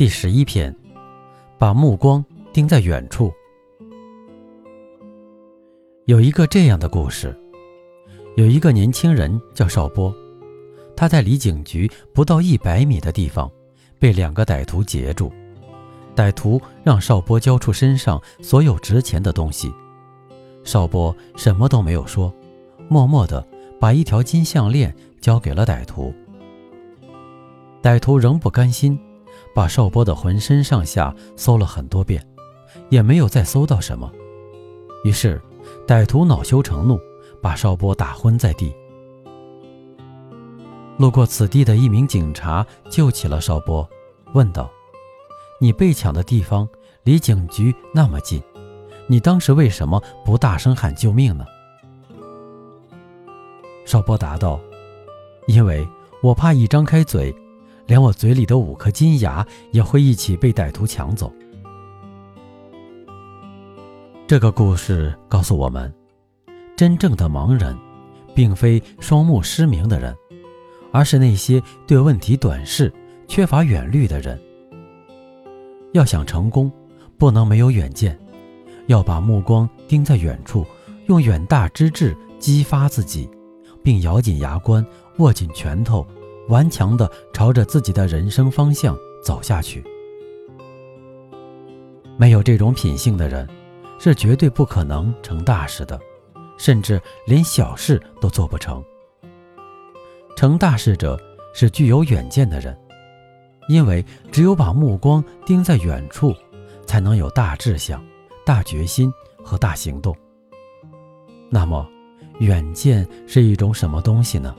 第十一篇，把目光盯在远处。有一个这样的故事：有一个年轻人叫邵波，他在离警局不到一百米的地方被两个歹徒截住。歹徒让邵波交出身上所有值钱的东西，邵波什么都没有说，默默地把一条金项链交给了歹徒。歹徒仍不甘心。把邵波的浑身上下搜了很多遍，也没有再搜到什么。于是，歹徒恼羞成怒，把邵波打昏在地。路过此地的一名警察救起了邵波，问道：“你被抢的地方离警局那么近，你当时为什么不大声喊救命呢？”邵波答道：“因为我怕一张开嘴。”连我嘴里的五颗金牙也会一起被歹徒抢走。这个故事告诉我们，真正的盲人，并非双目失明的人，而是那些对问题短视、缺乏远虑的人。要想成功，不能没有远见，要把目光盯在远处，用远大之志激发自己，并咬紧牙关，握紧拳头。顽强地朝着自己的人生方向走下去。没有这种品性的人，是绝对不可能成大事的，甚至连小事都做不成。成大事者是具有远见的人，因为只有把目光盯在远处，才能有大志向、大决心和大行动。那么，远见是一种什么东西呢？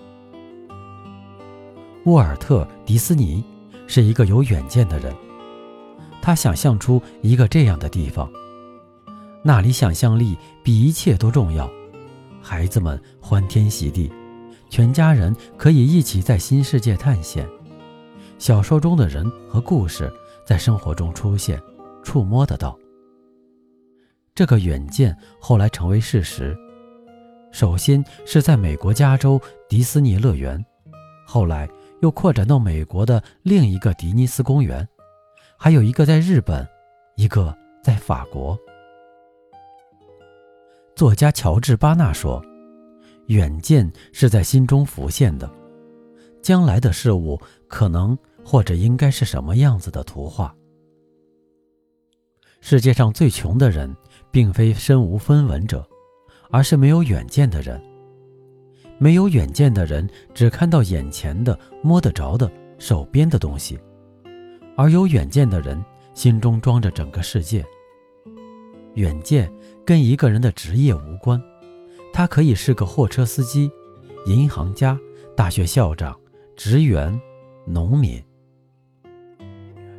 沃尔特·迪斯尼是一个有远见的人，他想象出一个这样的地方，那里想象力比一切都重要。孩子们欢天喜地，全家人可以一起在新世界探险。小说中的人和故事在生活中出现，触摸得到。这个远见后来成为事实。首先是在美国加州迪斯尼乐园，后来。又扩展到美国的另一个迪尼斯公园，还有一个在日本，一个在法国。作家乔治·巴纳说：“远见是在心中浮现的，将来的事物可能或者应该是什么样子的图画。”世界上最穷的人，并非身无分文者，而是没有远见的人。没有远见的人只看到眼前的摸得着的手边的东西，而有远见的人心中装着整个世界。远见跟一个人的职业无关，他可以是个货车司机、银行家、大学校长、职员、农民。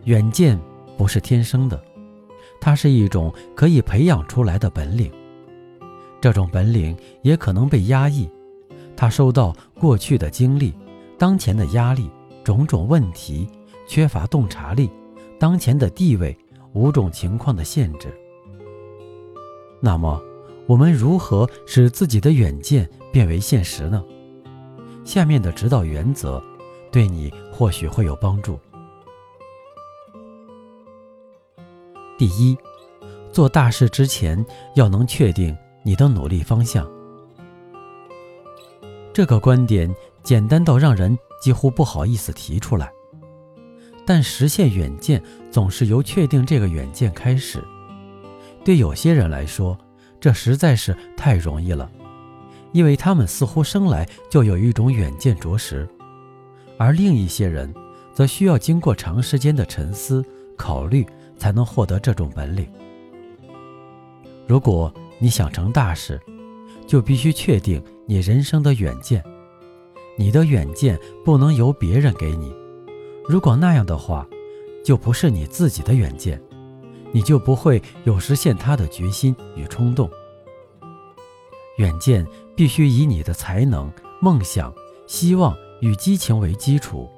远见不是天生的，它是一种可以培养出来的本领。这种本领也可能被压抑。他受到过去的经历、当前的压力、种种问题、缺乏洞察力、当前的地位、五种情况的限制。那么，我们如何使自己的远见变为现实呢？下面的指导原则对你或许会有帮助。第一，做大事之前要能确定你的努力方向。这个观点简单到让人几乎不好意思提出来，但实现远见总是由确定这个远见开始。对有些人来说，这实在是太容易了，因为他们似乎生来就有一种远见卓识；而另一些人则需要经过长时间的沉思考虑，才能获得这种本领。如果你想成大事，就必须确定你人生的远见，你的远见不能由别人给你，如果那样的话，就不是你自己的远见，你就不会有实现它的决心与冲动。远见必须以你的才能、梦想、希望与激情为基础。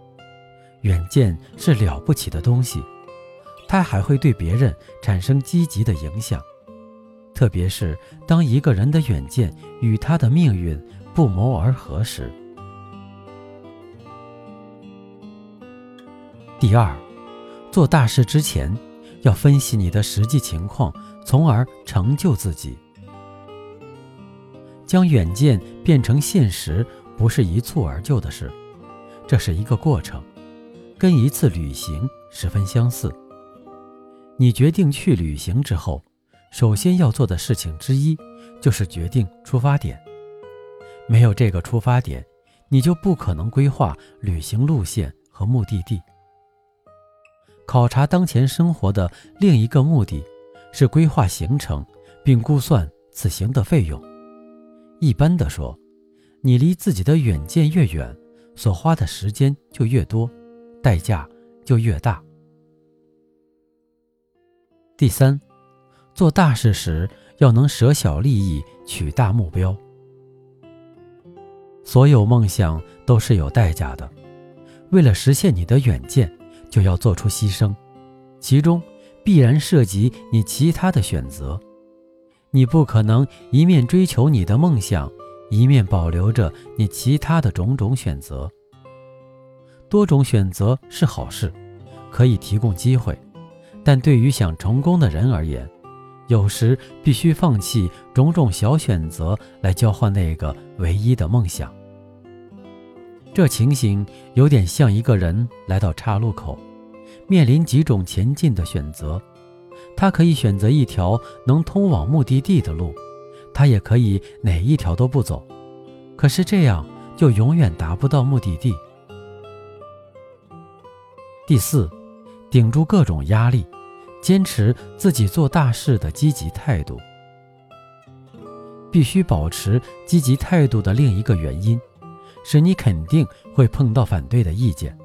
远见是了不起的东西，它还会对别人产生积极的影响。特别是当一个人的远见与他的命运不谋而合时。第二，做大事之前，要分析你的实际情况，从而成就自己。将远见变成现实，不是一蹴而就的事，这是一个过程，跟一次旅行十分相似。你决定去旅行之后，首先要做的事情之一，就是决定出发点。没有这个出发点，你就不可能规划旅行路线和目的地。考察当前生活的另一个目的，是规划行程，并估算此行的费用。一般的说，你离自己的远见越远，所花的时间就越多，代价就越大。第三，做大事时要能舍小利益，取大目标。所有梦想都是有代价的，为了实现你的远见。就要做出牺牲，其中必然涉及你其他的选择。你不可能一面追求你的梦想，一面保留着你其他的种种选择。多种选择是好事，可以提供机会，但对于想成功的人而言，有时必须放弃种种小选择来交换那个唯一的梦想。这情形有点像一个人来到岔路口，面临几种前进的选择。他可以选择一条能通往目的地的路，他也可以哪一条都不走。可是这样就永远达不到目的地。第四，顶住各种压力，坚持自己做大事的积极态度。必须保持积极态度的另一个原因。是你肯定会碰到反对的意见。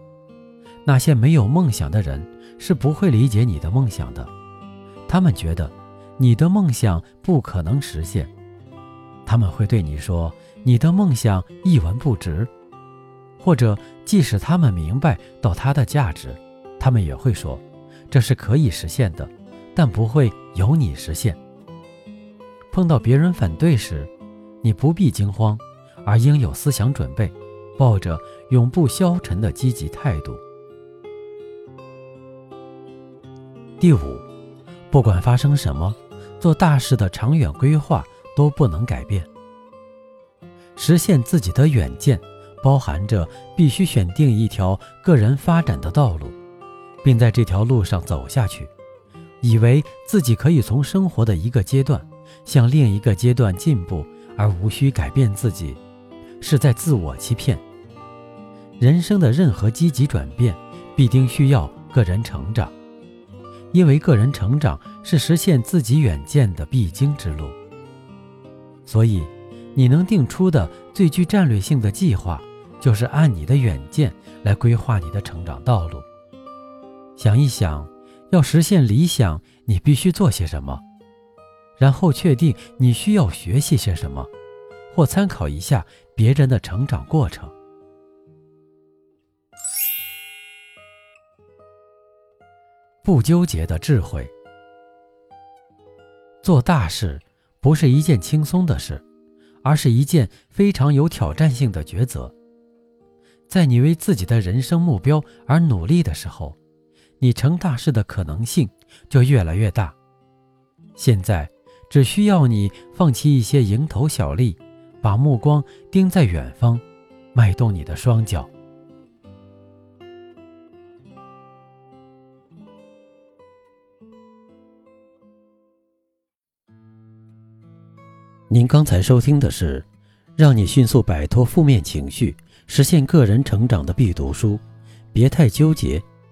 那些没有梦想的人是不会理解你的梦想的，他们觉得你的梦想不可能实现，他们会对你说你的梦想一文不值，或者即使他们明白到它的价值，他们也会说这是可以实现的，但不会由你实现。碰到别人反对时，你不必惊慌。而应有思想准备，抱着永不消沉的积极态度。第五，不管发生什么，做大事的长远规划都不能改变。实现自己的远见，包含着必须选定一条个人发展的道路，并在这条路上走下去，以为自己可以从生活的一个阶段向另一个阶段进步，而无需改变自己。是在自我欺骗。人生的任何积极转变，必定需要个人成长，因为个人成长是实现自己远见的必经之路。所以，你能定出的最具战略性的计划，就是按你的远见来规划你的成长道路。想一想，要实现理想，你必须做些什么，然后确定你需要学习些什么。或参考一下别人的成长过程。不纠结的智慧。做大事不是一件轻松的事，而是一件非常有挑战性的抉择。在你为自己的人生目标而努力的时候，你成大事的可能性就越来越大。现在只需要你放弃一些蝇头小利。把目光盯在远方，迈动你的双脚。您刚才收听的是让你迅速摆脱负面情绪、实现个人成长的必读书。别太纠结，